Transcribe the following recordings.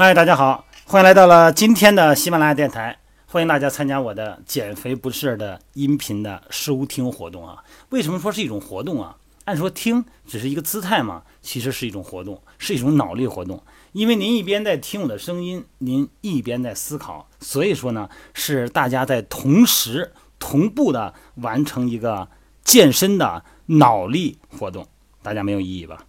嗨，大家好，欢迎来到了今天的喜马拉雅电台，欢迎大家参加我的减肥不是的音频的收听活动啊。为什么说是一种活动啊？按说听只是一个姿态嘛，其实是一种活动，是一种脑力活动。因为您一边在听我的声音，您一边在思考，所以说呢，是大家在同时同步的完成一个健身的脑力活动，大家没有异议吧？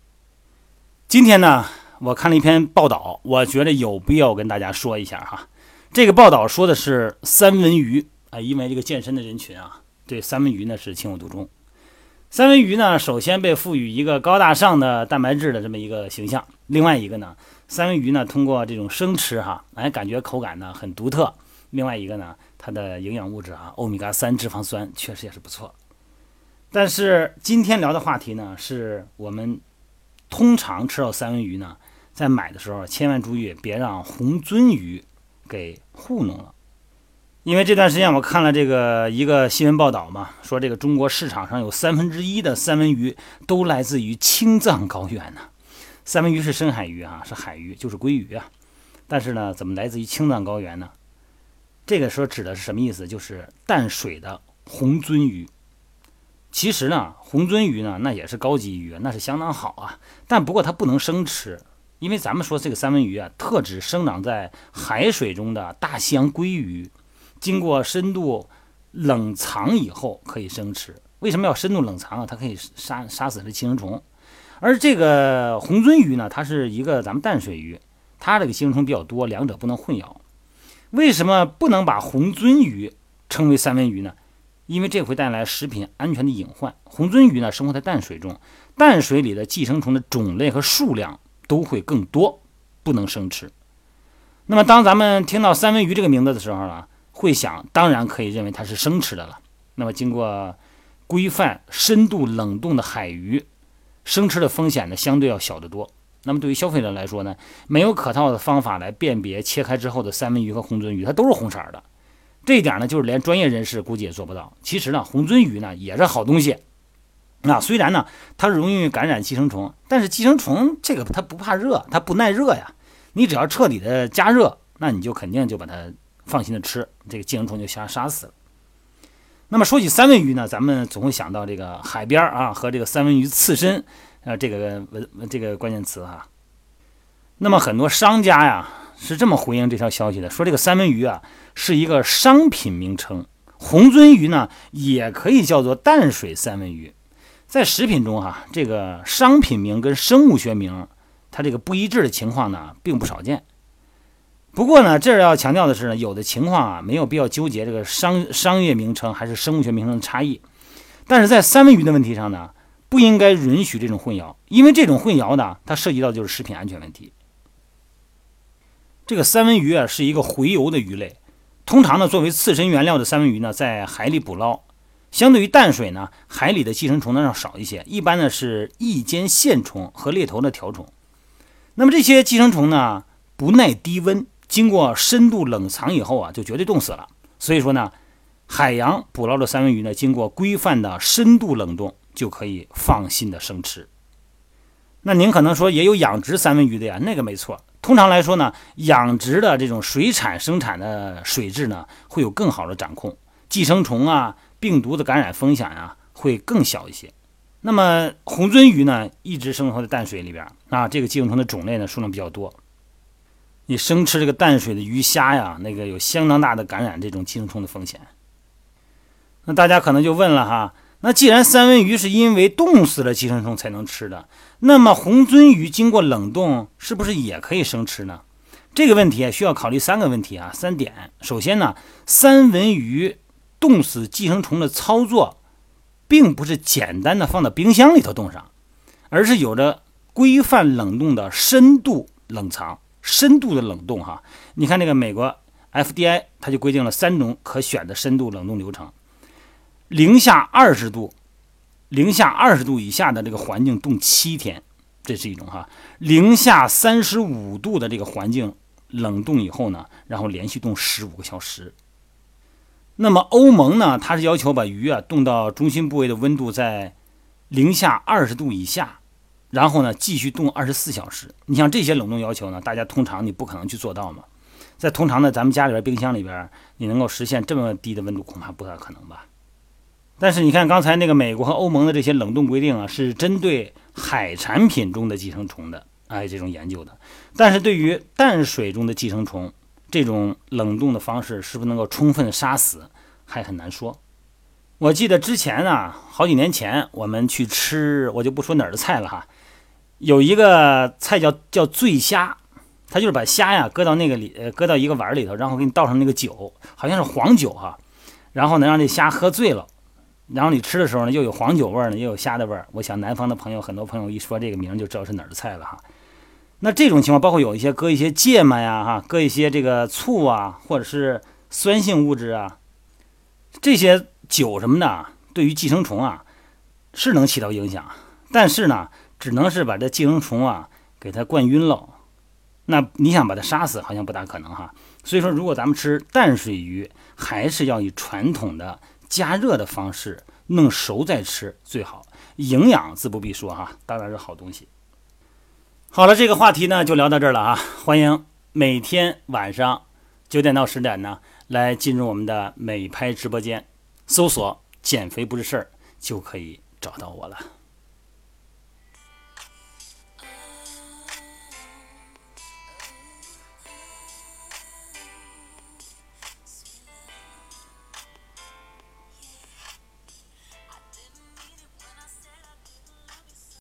今天呢，我看了一篇报道，我觉得有必要跟大家说一下哈。这个报道说的是三文鱼啊，因为这个健身的人群啊，对三文鱼呢是情有独钟。三文鱼呢，首先被赋予一个高大上的蛋白质的这么一个形象，另外一个呢，三文鱼呢通过这种生吃哈，哎，感觉口感呢很独特。另外一个呢，它的营养物质啊，欧米伽三脂肪酸确实也是不错。但是今天聊的话题呢，是我们通常吃到三文鱼呢，在买的时候千万注意，别让红鳟鱼给糊弄了。因为这段时间我看了这个一个新闻报道嘛，说这个中国市场上有三分之一的三文鱼都来自于青藏高原呢。三文鱼是深海鱼啊，是海鱼，就是鲑鱼啊。但是呢，怎么来自于青藏高原呢？这个说指的是什么意思？就是淡水的红鳟鱼。其实呢，红鳟鱼呢，那也是高级鱼，那是相当好啊。但不过它不能生吃，因为咱们说这个三文鱼啊，特指生长在海水中的大西洋鲑鱼。经过深度冷藏以后可以生吃。为什么要深度冷藏啊？它可以杀杀死这寄生虫。而这个红鳟鱼呢，它是一个咱们淡水鱼，它这个寄生虫比较多，两者不能混淆。为什么不能把红鳟鱼称为三文鱼呢？因为这会带来食品安全的隐患。红鳟鱼呢，生活在淡水中，淡水里的寄生虫的种类和数量都会更多，不能生吃。那么，当咱们听到三文鱼这个名字的时候呢？会想，当然可以认为它是生吃的了。那么，经过规范深度冷冻的海鱼，生吃的风险呢，相对要小得多。那么，对于消费者来说呢，没有可靠的方法来辨别切开之后的三文鱼和红鳟鱼，它都是红色的。这一点呢，就是连专业人士估计也做不到。其实呢，红鳟鱼呢也是好东西。那虽然呢，它容易感染寄生虫，但是寄生虫这个它不怕热，它不耐热呀。你只要彻底的加热，那你就肯定就把它。放心的吃，这个寄生虫就瞎杀死了。那么说起三文鱼呢，咱们总会想到这个海边啊和这个三文鱼刺身啊这个文这个关键词哈。那么很多商家呀是这么回应这条消息的，说这个三文鱼啊是一个商品名称，红鳟鱼呢也可以叫做淡水三文鱼。在食品中哈，这个商品名跟生物学名它这个不一致的情况呢并不少见。不过呢，这儿要强调的是呢，有的情况啊，没有必要纠结这个商商业名称还是生物学名称的差异。但是在三文鱼的问题上呢，不应该允许这种混淆，因为这种混淆呢，它涉及到就是食品安全问题。这个三文鱼啊，是一个洄游的鱼类，通常呢，作为刺身原料的三文鱼呢，在海里捕捞，相对于淡水呢，海里的寄生虫呢要少一些，一般呢是异尖线虫和猎头的条虫。那么这些寄生虫呢，不耐低温。经过深度冷藏以后啊，就绝对冻死了。所以说呢，海洋捕捞的三文鱼呢，经过规范的深度冷冻，就可以放心的生吃。那您可能说也有养殖三文鱼的呀，那个没错。通常来说呢，养殖的这种水产生产的水质呢，会有更好的掌控，寄生虫啊、病毒的感染风险啊，会更小一些。那么红鳟鱼呢，一直生活在淡水里边啊，这个寄生虫的种类呢，数量比较多。你生吃这个淡水的鱼虾呀，那个有相当大的感染这种寄生虫的风险。那大家可能就问了哈，那既然三文鱼是因为冻死了寄生虫才能吃的，那么红鳟鱼经过冷冻是不是也可以生吃呢？这个问题啊需要考虑三个问题啊，三点。首先呢，三文鱼冻死寄生虫的操作，并不是简单的放到冰箱里头冻上，而是有着规范冷冻的深度冷藏。深度的冷冻，哈，你看那个美国 FDI，它就规定了三种可选的深度冷冻流程：零下二十度，零下二十度以下的这个环境冻七天，这是一种哈；零下三十五度的这个环境冷冻以后呢，然后连续冻十五个小时。那么欧盟呢，它是要求把鱼啊冻到中心部位的温度在零下二十度以下。然后呢继续冻二十四小时。你像这些冷冻要求呢，大家通常你不可能去做到嘛。在通常的咱们家里边冰箱里边，你能够实现这么低的温度，恐怕不太可能吧。但是你看刚才那个美国和欧盟的这些冷冻规定啊，是针对海产品中的寄生虫的，哎，这种研究的。但是对于淡水中的寄生虫，这种冷冻的方式是不是能够充分杀死，还很难说。我记得之前啊，好几年前我们去吃，我就不说哪儿的菜了哈，有一个菜叫叫醉虾。它就是把虾呀搁到那个里，呃，搁到一个碗里头，然后给你倒上那个酒，好像是黄酒哈，然后呢让这虾喝醉了，然后你吃的时候呢，又有黄酒味儿呢，又有虾的味儿。我想南方的朋友，很多朋友一说这个名就知道是哪儿的菜了哈。那这种情况，包括有一些搁一些芥末呀，哈，搁一些这个醋啊，或者是酸性物质啊，这些酒什么的，对于寄生虫啊是能起到影响，但是呢，只能是把这寄生虫啊给它灌晕了。那你想把它杀死，好像不大可能哈。所以说，如果咱们吃淡水鱼，还是要以传统的加热的方式弄熟再吃最好。营养自不必说哈，当然是好东西。好了，这个话题呢就聊到这儿了啊。欢迎每天晚上九点到十点呢来进入我们的美拍直播间，搜索“减肥不是事儿”就可以找到我了。